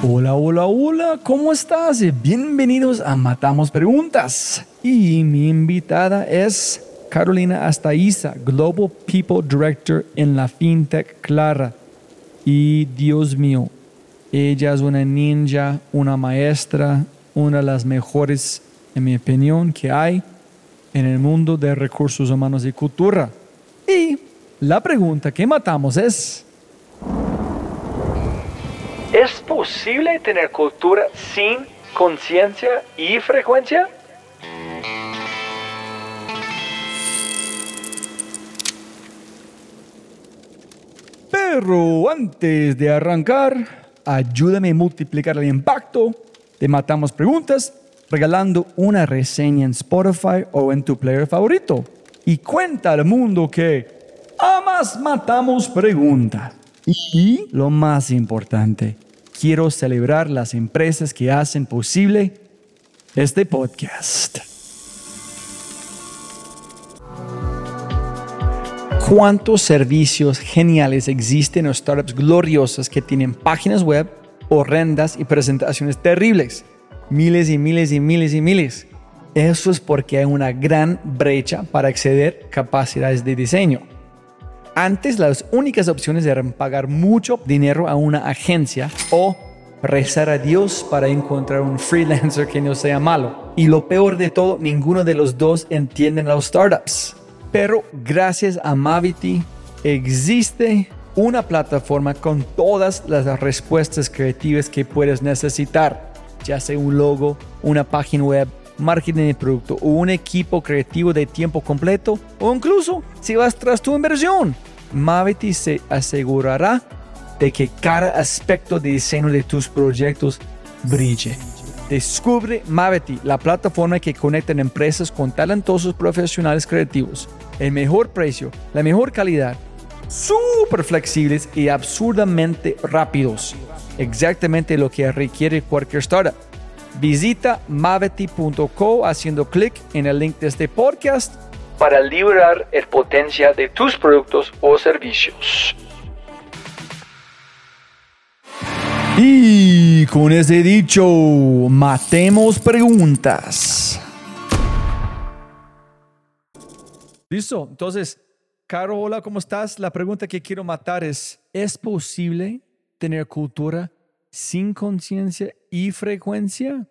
Hola, hola, hola, ¿cómo estás? Bienvenidos a Matamos Preguntas. Y mi invitada es Carolina Astaiza, Global People Director en la FinTech Clara. Y Dios mío, ella es una ninja, una maestra, una de las mejores, en mi opinión, que hay en el mundo de recursos humanos y cultura. Y la pregunta que matamos es... posible tener cultura sin conciencia y frecuencia? Pero antes de arrancar, ayúdame a multiplicar el impacto de Matamos Preguntas regalando una reseña en Spotify o en tu player favorito. Y cuenta al mundo que amas Matamos Preguntas. Y lo más importante, quiero celebrar las empresas que hacen posible este podcast. ¿Cuántos servicios geniales existen en startups gloriosas que tienen páginas web horrendas y presentaciones terribles? Miles y miles y miles y miles. Eso es porque hay una gran brecha para acceder capacidades de diseño. Antes las únicas opciones eran pagar mucho dinero a una agencia o rezar a Dios para encontrar un freelancer que no sea malo. Y lo peor de todo, ninguno de los dos entienden los startups. Pero gracias a Mavity existe una plataforma con todas las respuestas creativas que puedes necesitar, ya sea un logo, una página web, marketing de producto o un equipo creativo de tiempo completo o incluso si vas tras tu inversión. Mavity se asegurará de que cada aspecto de diseño de tus proyectos brille. Descubre Mavity, la plataforma que conecta empresas con talentosos profesionales creativos. El mejor precio, la mejor calidad, súper flexibles y absurdamente rápidos. Exactamente lo que requiere cualquier startup. Visita mavity.co haciendo clic en el link de este podcast para liberar el potencial de tus productos o servicios. Y con ese dicho, matemos preguntas. Listo, entonces, Caro, hola, ¿cómo estás? La pregunta que quiero matar es, ¿es posible tener cultura sin conciencia y frecuencia?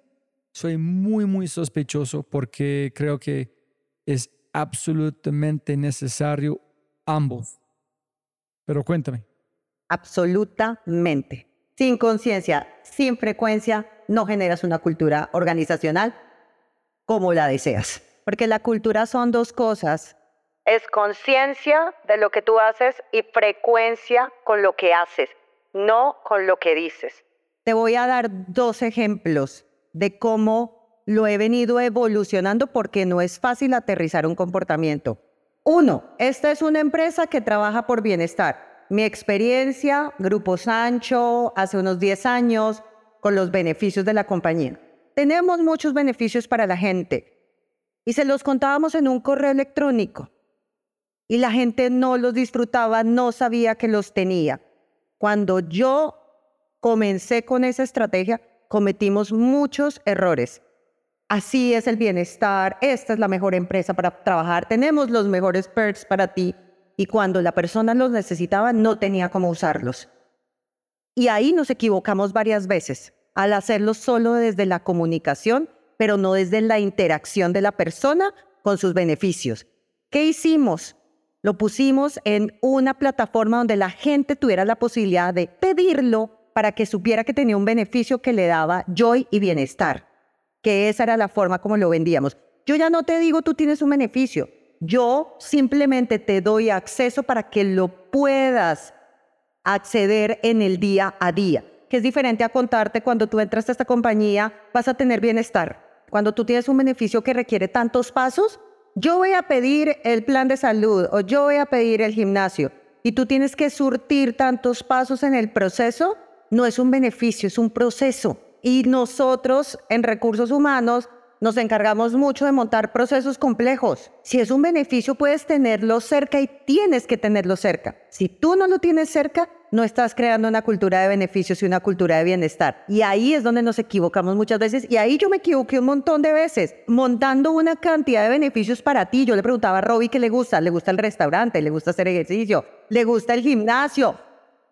Soy muy, muy sospechoso porque creo que es absolutamente necesario ambos. Pero cuéntame. Absolutamente. Sin conciencia, sin frecuencia, no generas una cultura organizacional como la deseas. Porque la cultura son dos cosas. Es conciencia de lo que tú haces y frecuencia con lo que haces, no con lo que dices. Te voy a dar dos ejemplos de cómo lo he venido evolucionando porque no es fácil aterrizar un comportamiento. Uno, esta es una empresa que trabaja por bienestar. Mi experiencia, Grupo Sancho, hace unos 10 años, con los beneficios de la compañía. Tenemos muchos beneficios para la gente y se los contábamos en un correo electrónico y la gente no los disfrutaba, no sabía que los tenía. Cuando yo comencé con esa estrategia, cometimos muchos errores así es el bienestar, esta es la mejor empresa para trabajar, tenemos los mejores perks para ti. Y cuando la persona los necesitaba, no tenía cómo usarlos. Y ahí nos equivocamos varias veces al hacerlo solo desde la comunicación, pero no desde la interacción de la persona con sus beneficios. ¿Qué hicimos? Lo pusimos en una plataforma donde la gente tuviera la posibilidad de pedirlo para que supiera que tenía un beneficio que le daba joy y bienestar que esa era la forma como lo vendíamos. Yo ya no te digo tú tienes un beneficio, yo simplemente te doy acceso para que lo puedas acceder en el día a día. que es diferente a contarte cuando tú entras a esta compañía, vas a tener bienestar. Cuando tú tienes un beneficio que requiere tantos pasos, yo voy a pedir el plan de salud o yo voy a pedir el gimnasio y tú tienes que surtir tantos pasos en el proceso, no es un beneficio, es un proceso. Y nosotros en recursos humanos nos encargamos mucho de montar procesos complejos. Si es un beneficio, puedes tenerlo cerca y tienes que tenerlo cerca. Si tú no lo tienes cerca, no estás creando una cultura de beneficios y una cultura de bienestar. Y ahí es donde nos equivocamos muchas veces. Y ahí yo me equivoqué un montón de veces, montando una cantidad de beneficios para ti. Yo le preguntaba a Robbie qué le gusta. Le gusta el restaurante, le gusta hacer ejercicio, le gusta el gimnasio.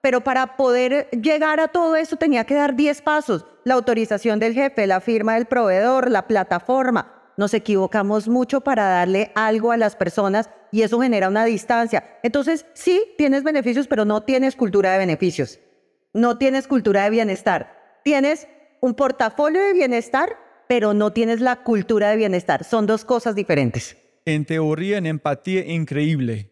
Pero para poder llegar a todo eso tenía que dar 10 pasos. La autorización del jefe, la firma del proveedor, la plataforma. Nos equivocamos mucho para darle algo a las personas y eso genera una distancia. Entonces, sí, tienes beneficios, pero no tienes cultura de beneficios. No tienes cultura de bienestar. Tienes un portafolio de bienestar, pero no tienes la cultura de bienestar. Son dos cosas diferentes. En teoría, en empatía, increíble.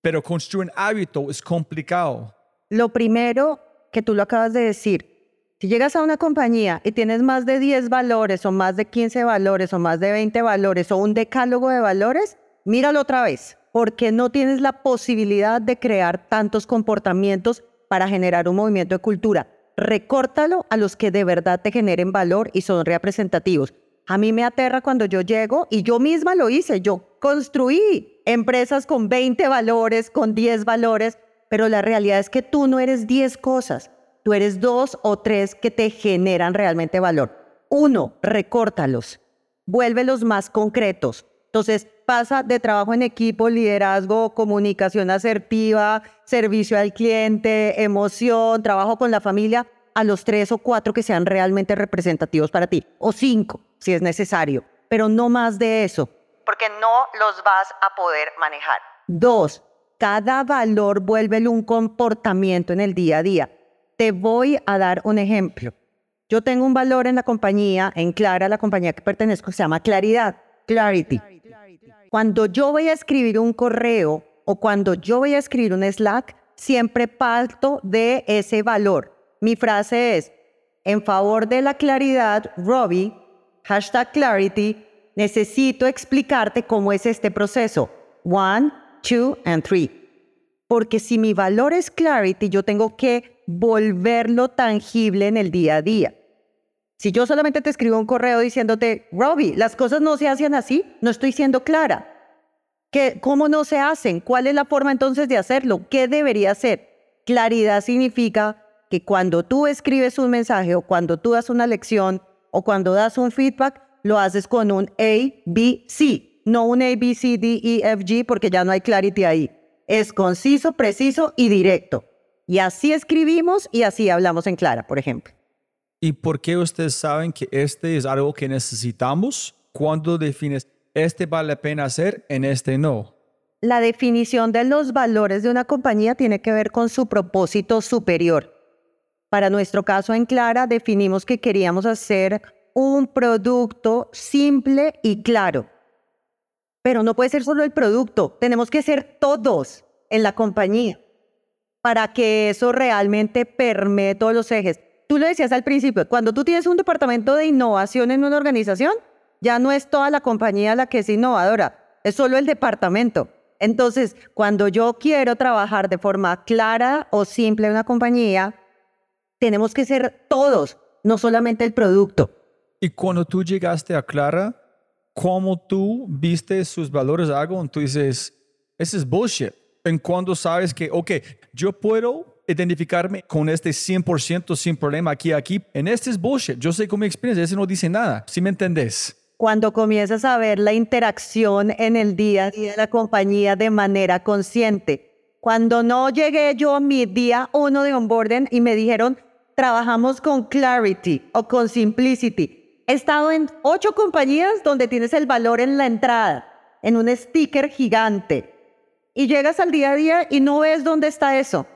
Pero construir un hábito es complicado. Lo primero que tú lo acabas de decir, si llegas a una compañía y tienes más de 10 valores o más de 15 valores o más de 20 valores o un decálogo de valores, míralo otra vez, porque no tienes la posibilidad de crear tantos comportamientos para generar un movimiento de cultura. Recórtalo a los que de verdad te generen valor y son representativos. A mí me aterra cuando yo llego y yo misma lo hice, yo construí empresas con 20 valores, con 10 valores, pero la realidad es que tú no eres 10 cosas tú eres dos o tres que te generan realmente valor. Uno, recórtalos, vuélvelos más concretos. Entonces, pasa de trabajo en equipo, liderazgo, comunicación asertiva, servicio al cliente, emoción, trabajo con la familia, a los tres o cuatro que sean realmente representativos para ti, o cinco, si es necesario, pero no más de eso, porque no los vas a poder manejar. Dos, cada valor vuélvelo un comportamiento en el día a día. Te voy a dar un ejemplo. Yo tengo un valor en la compañía, en Clara, la compañía que pertenezco, se llama Claridad, Clarity. Cuando yo voy a escribir un correo o cuando yo voy a escribir un Slack, siempre parto de ese valor. Mi frase es, en favor de la claridad, Robbie, hashtag clarity, necesito explicarte cómo es este proceso. One, two, and three. Porque si mi valor es clarity, yo tengo que volverlo tangible en el día a día. Si yo solamente te escribo un correo diciéndote, Robbie, las cosas no se hacen así, no estoy siendo clara. ¿Qué, ¿Cómo no se hacen? ¿Cuál es la forma entonces de hacerlo? ¿Qué debería ser? Claridad significa que cuando tú escribes un mensaje o cuando tú das una lección o cuando das un feedback, lo haces con un A, B, C, no un A, B, C, D, E, F, G, porque ya no hay clarity ahí. Es conciso, preciso y directo. Y así escribimos y así hablamos en Clara, por ejemplo. ¿Y por qué ustedes saben que este es algo que necesitamos? ¿Cuándo defines este vale la pena hacer, en este no? La definición de los valores de una compañía tiene que ver con su propósito superior. Para nuestro caso en Clara definimos que queríamos hacer un producto simple y claro. Pero no puede ser solo el producto, tenemos que ser todos en la compañía para que eso realmente permee todos los ejes. Tú lo decías al principio, cuando tú tienes un departamento de innovación en una organización, ya no es toda la compañía la que es innovadora, es solo el departamento. Entonces, cuando yo quiero trabajar de forma clara o simple en una compañía, tenemos que ser todos, no solamente el producto. Y cuando tú llegaste a Clara, ¿cómo tú viste sus valores algo? Tú dices, ese es bullshit en cuando sabes que, ok, yo puedo identificarme con este 100% sin problema aquí, aquí. En este es bullshit. Yo sé con mi experiencia, ese no dice nada. ¿Sí me entendés? Cuando comienzas a ver la interacción en el día a día de la compañía de manera consciente. Cuando no llegué yo a mi día uno de onboarding y me dijeron, trabajamos con Clarity o con Simplicity. He estado en ocho compañías donde tienes el valor en la entrada, en un sticker gigante y llegas al día a día y no ves dónde está eso.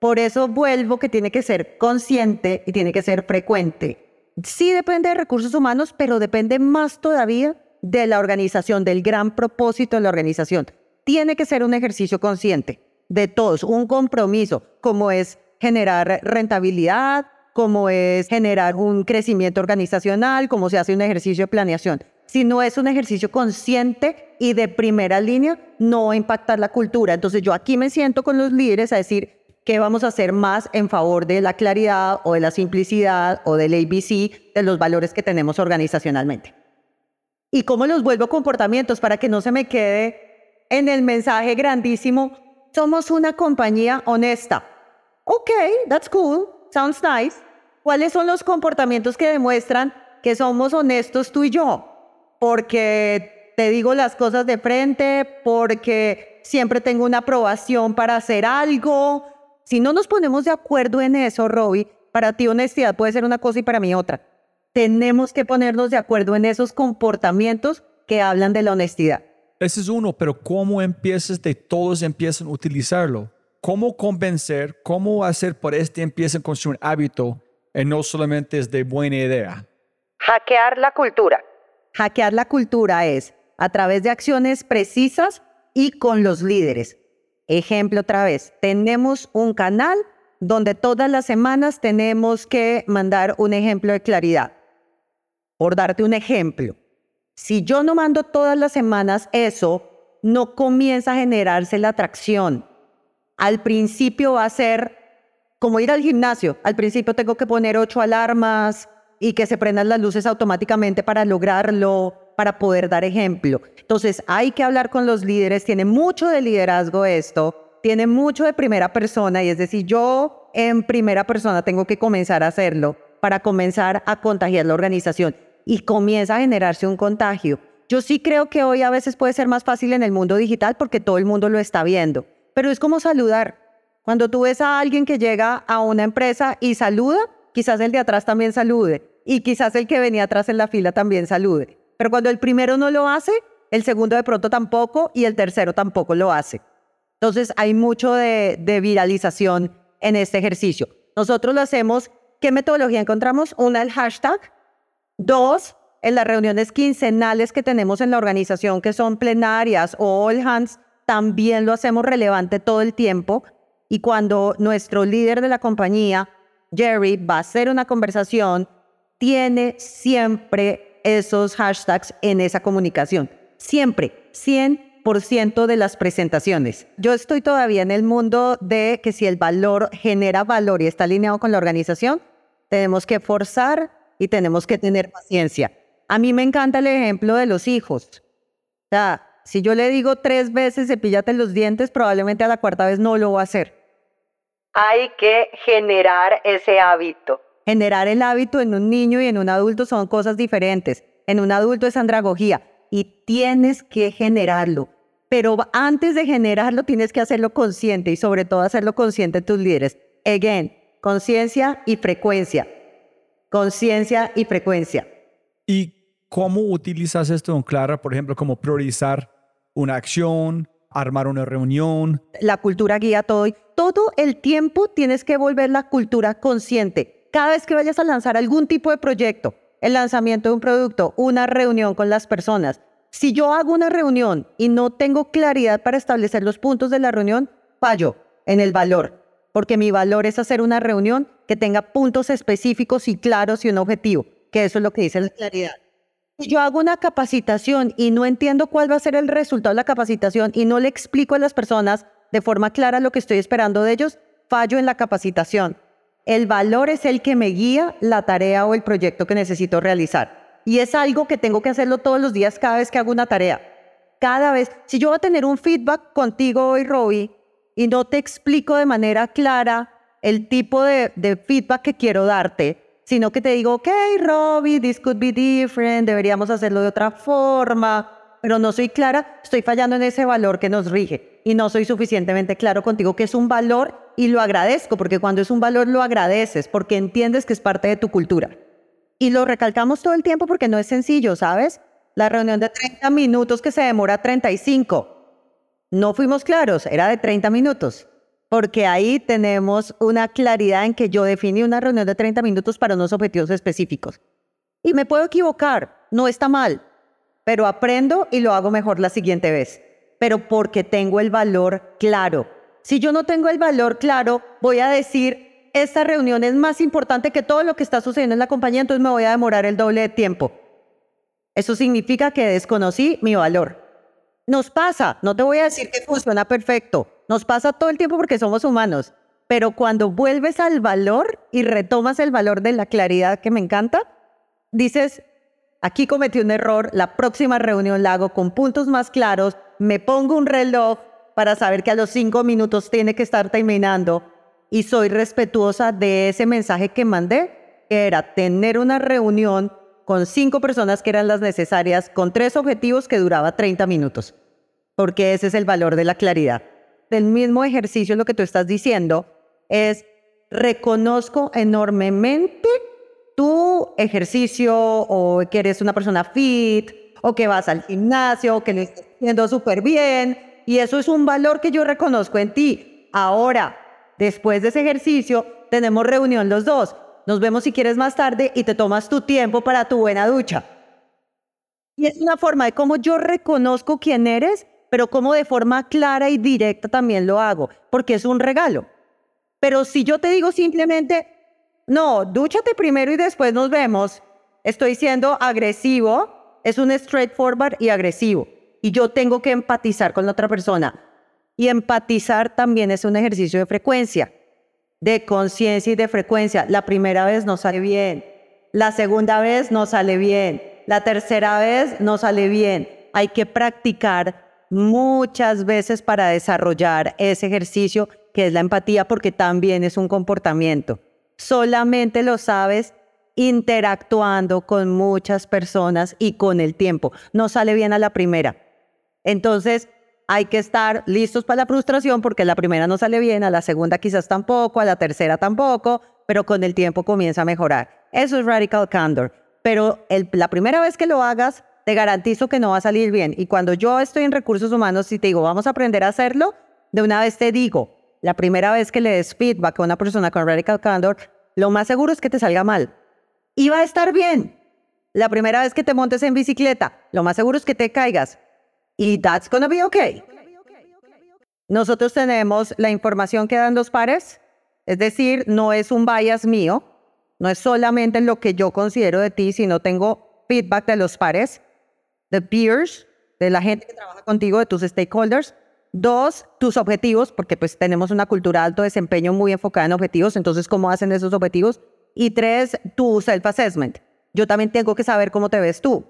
Por eso vuelvo que tiene que ser consciente y tiene que ser frecuente. Sí depende de recursos humanos, pero depende más todavía de la organización, del gran propósito de la organización. Tiene que ser un ejercicio consciente de todos, un compromiso, como es generar rentabilidad, cómo es generar un crecimiento organizacional, cómo se hace un ejercicio de planeación. Si no es un ejercicio consciente y de primera línea, no va a impactar la cultura. Entonces yo aquí me siento con los líderes a decir qué vamos a hacer más en favor de la claridad o de la simplicidad o del ABC, de los valores que tenemos organizacionalmente. Y cómo los vuelvo comportamientos para que no se me quede en el mensaje grandísimo, somos una compañía honesta. Ok, that's cool, sounds nice. ¿Cuáles son los comportamientos que demuestran que somos honestos tú y yo? Porque te digo las cosas de frente, porque siempre tengo una aprobación para hacer algo. Si no nos ponemos de acuerdo en eso, Robbie, para ti honestidad puede ser una cosa y para mí otra. Tenemos que ponernos de acuerdo en esos comportamientos que hablan de la honestidad. Ese es uno, pero ¿cómo empiezas de todos empiezan a utilizarlo? ¿Cómo convencer? ¿Cómo hacer por este empiecen a construir un hábito no solamente es de buena idea? Hackear la cultura. Hackear la cultura es a través de acciones precisas y con los líderes. Ejemplo otra vez, tenemos un canal donde todas las semanas tenemos que mandar un ejemplo de claridad. Por darte un ejemplo, si yo no mando todas las semanas eso, no comienza a generarse la atracción. Al principio va a ser como ir al gimnasio. Al principio tengo que poner ocho alarmas y que se prendan las luces automáticamente para lograrlo, para poder dar ejemplo. Entonces hay que hablar con los líderes. Tiene mucho de liderazgo esto. Tiene mucho de primera persona y es decir, yo en primera persona tengo que comenzar a hacerlo para comenzar a contagiar la organización y comienza a generarse un contagio. Yo sí creo que hoy a veces puede ser más fácil en el mundo digital porque todo el mundo lo está viendo, pero es como saludar. Cuando tú ves a alguien que llega a una empresa y saluda, quizás el de atrás también salude y quizás el que venía atrás en la fila también salude. Pero cuando el primero no lo hace, el segundo de pronto tampoco y el tercero tampoco lo hace. Entonces hay mucho de, de viralización en este ejercicio. Nosotros lo hacemos. ¿Qué metodología encontramos? Una, el hashtag, Dos, en las reuniones quincenales que tenemos en la organización, que son plenarias o all hands, también lo hacemos relevante todo el tiempo. Y cuando nuestro líder de la compañía, Jerry, va a hacer una conversación, tiene siempre esos hashtags en esa comunicación. Siempre, 100% de las presentaciones. Yo estoy todavía en el mundo de que si el valor genera valor y está alineado con la organización, tenemos que forzar y tenemos que tener paciencia. A mí me encanta el ejemplo de los hijos. O sea, si yo le digo tres veces cepíllate los dientes, probablemente a la cuarta vez no lo va a hacer. Hay que generar ese hábito. Generar el hábito en un niño y en un adulto son cosas diferentes. En un adulto es andragogía y tienes que generarlo. Pero antes de generarlo tienes que hacerlo consciente y sobre todo hacerlo consciente tus líderes. Again, conciencia y frecuencia conciencia y frecuencia. ¿Y cómo utilizas esto en Clara, por ejemplo, como priorizar una acción, armar una reunión? La cultura guía todo. Todo el tiempo tienes que volver la cultura consciente. Cada vez que vayas a lanzar algún tipo de proyecto, el lanzamiento de un producto, una reunión con las personas, si yo hago una reunión y no tengo claridad para establecer los puntos de la reunión, fallo en el valor, porque mi valor es hacer una reunión que tenga puntos específicos y claros y un objetivo, que eso es lo que dice la claridad. Yo hago una capacitación y no entiendo cuál va a ser el resultado de la capacitación y no le explico a las personas de forma clara lo que estoy esperando de ellos, fallo en la capacitación. El valor es el que me guía la tarea o el proyecto que necesito realizar. Y es algo que tengo que hacerlo todos los días cada vez que hago una tarea. Cada vez, si yo voy a tener un feedback contigo hoy, Robbie, y no te explico de manera clara el tipo de, feedback que quiero darte, sino que te digo, ok, Robbie, this could be different, deberíamos hacerlo de otra forma, pero no soy clara, estoy fallando en ese valor que nos rige y no soy suficientemente claro contigo que es un valor y lo agradezco, porque cuando es un valor lo agradeces, porque entiendes que es parte de tu cultura. Y lo recalcamos todo el tiempo porque no es sencillo, ¿sabes? La reunión de 30 minutos que se demora 35. No fuimos claros, era de 30 minutos porque ahí tenemos una claridad en que yo definí una reunión de 30 minutos para unos objetivos específicos. Y me puedo equivocar, no está mal, pero aprendo y lo hago mejor la siguiente vez, pero porque tengo el valor claro. Si yo no tengo el valor claro, voy a decir esta reunión es más importante que todo lo que está sucediendo en la compañía, entonces me voy a demorar el doble de tiempo. Eso significa que desconocí mi valor. Nos pasa, no te voy a decir que funciona perfecto, nos pasa todo el tiempo porque somos humanos, pero cuando vuelves al valor y retomas el valor de la claridad que me encanta, dices, aquí cometí un error, la próxima reunión la hago con puntos más claros, me pongo un reloj para saber que a los cinco minutos tiene que estar terminando y soy respetuosa de ese mensaje que mandé, que era tener una reunión con cinco personas que eran las necesarias, con tres objetivos que duraba 30 minutos, porque ese es el valor de la claridad. Del mismo ejercicio lo que tú estás diciendo es, reconozco enormemente tu ejercicio o que eres una persona fit o que vas al gimnasio o que lo estás haciendo súper bien y eso es un valor que yo reconozco en ti. Ahora, después de ese ejercicio, tenemos reunión los dos nos vemos si quieres más tarde y te tomas tu tiempo para tu buena ducha. Y es una forma de cómo yo reconozco quién eres, pero cómo de forma clara y directa también lo hago, porque es un regalo. Pero si yo te digo simplemente, no, dúchate primero y después nos vemos, estoy siendo agresivo, es un straightforward y agresivo. Y yo tengo que empatizar con la otra persona. Y empatizar también es un ejercicio de frecuencia de conciencia y de frecuencia. La primera vez no sale bien, la segunda vez no sale bien, la tercera vez no sale bien. Hay que practicar muchas veces para desarrollar ese ejercicio que es la empatía porque también es un comportamiento. Solamente lo sabes interactuando con muchas personas y con el tiempo. No sale bien a la primera. Entonces, hay que estar listos para la frustración porque la primera no sale bien, a la segunda quizás tampoco, a la tercera tampoco, pero con el tiempo comienza a mejorar. Eso es radical candor. Pero la primera vez que lo hagas, te garantizo que no va a salir bien. Y cuando yo estoy en recursos humanos y te digo, vamos a aprender a hacerlo, de una vez te digo, la primera vez que le des feedback a una persona con radical candor, lo más seguro es que te salga mal. Y va a estar bien. La primera vez que te montes en bicicleta, lo más seguro es que te caigas y that's gonna be okay. Nosotros tenemos la información que dan los pares, es decir, no es un bias mío, no es solamente lo que yo considero de ti, sino tengo feedback de los pares, de peers, de la gente que trabaja contigo, de tus stakeholders. Dos, tus objetivos, porque pues tenemos una cultura de alto desempeño muy enfocada en objetivos, entonces, ¿cómo hacen esos objetivos? Y tres, tu self-assessment. Yo también tengo que saber cómo te ves tú.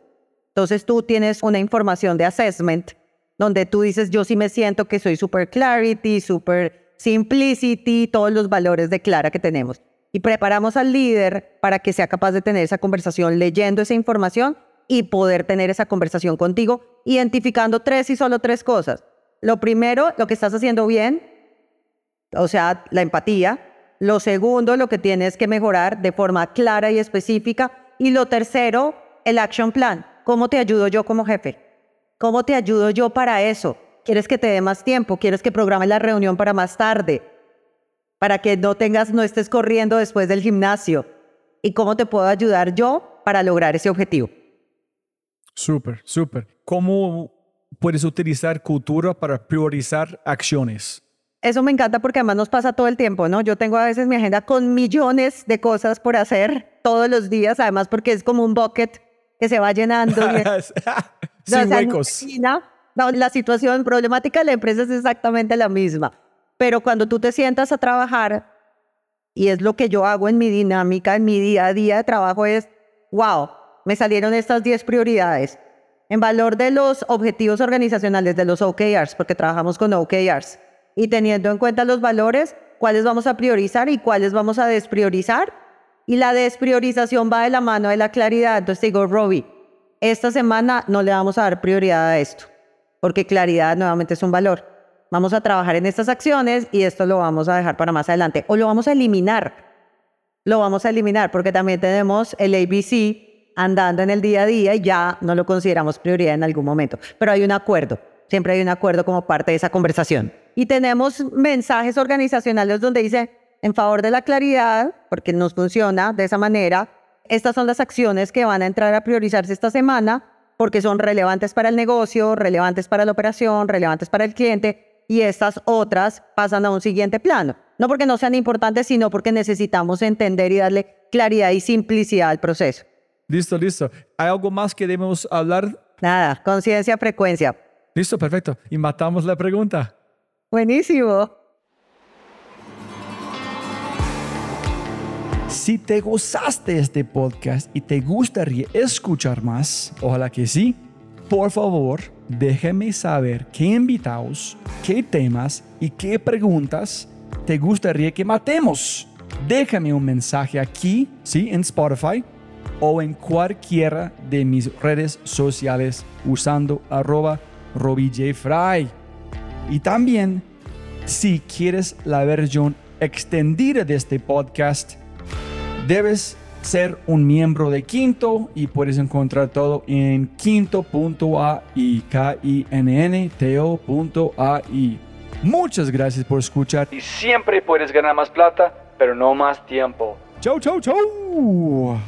Entonces tú tienes una información de assessment donde tú dices, yo sí me siento que soy super clarity, super simplicity, todos los valores de Clara que tenemos. Y preparamos al líder para que sea capaz de tener esa conversación leyendo esa información y poder tener esa conversación contigo, identificando tres y solo tres cosas. Lo primero, lo que estás haciendo bien, o sea, la empatía. Lo segundo, lo que tienes que mejorar de forma clara y específica. Y lo tercero, el action plan. ¿Cómo te ayudo yo como jefe? ¿Cómo te ayudo yo para eso? ¿Quieres que te dé más tiempo? ¿Quieres que programe la reunión para más tarde? Para que no tengas, no estés corriendo después del gimnasio. ¿Y cómo te puedo ayudar yo para lograr ese objetivo? Súper, súper. ¿Cómo puedes utilizar cultura para priorizar acciones? Eso me encanta porque además nos pasa todo el tiempo, ¿no? Yo tengo a veces mi agenda con millones de cosas por hacer todos los días, además porque es como un bucket que se va llenando. Sin huecos. la situación problemática de la empresa es exactamente la misma. Pero cuando tú te sientas a trabajar, y es lo que yo hago en mi dinámica, en mi día a día de trabajo, es, wow, me salieron estas 10 prioridades. En valor de los objetivos organizacionales, de los OKRs, porque trabajamos con OKRs, y teniendo en cuenta los valores, cuáles vamos a priorizar y cuáles vamos a despriorizar, y la despriorización va de la mano de la claridad. Entonces digo, Robbie, esta semana no le vamos a dar prioridad a esto, porque claridad nuevamente es un valor. Vamos a trabajar en estas acciones y esto lo vamos a dejar para más adelante. O lo vamos a eliminar. Lo vamos a eliminar porque también tenemos el ABC andando en el día a día y ya no lo consideramos prioridad en algún momento. Pero hay un acuerdo. Siempre hay un acuerdo como parte de esa conversación. Y tenemos mensajes organizacionales donde dice, en favor de la claridad, porque nos funciona de esa manera. Estas son las acciones que van a entrar a priorizarse esta semana porque son relevantes para el negocio, relevantes para la operación, relevantes para el cliente. y estas otras pasan a un siguiente plano. No porque no sean importantes, sino porque necesitamos entender y darle claridad y simplicidad al proceso. Listo, listo. ¿Hay algo más que debemos hablar? Nada, conciencia, frecuencia. Listo, perfecto. Y matamos la pregunta. Buenísimo. Si te gozaste este podcast y te gustaría escuchar más, ojalá que sí, por favor, déjame saber qué invitados, qué temas y qué preguntas te gustaría que matemos. Déjame un mensaje aquí, sí, en Spotify o en cualquiera de mis redes sociales usando arroba RobbieJFry. Y también, si quieres la versión extendida de este podcast, debes ser un miembro de Quinto y puedes encontrar todo en quinto.ai, K-I-N-N-T-O.ai. Muchas gracias por escuchar y siempre puedes ganar más plata, pero no más tiempo. Chau, chau, chau.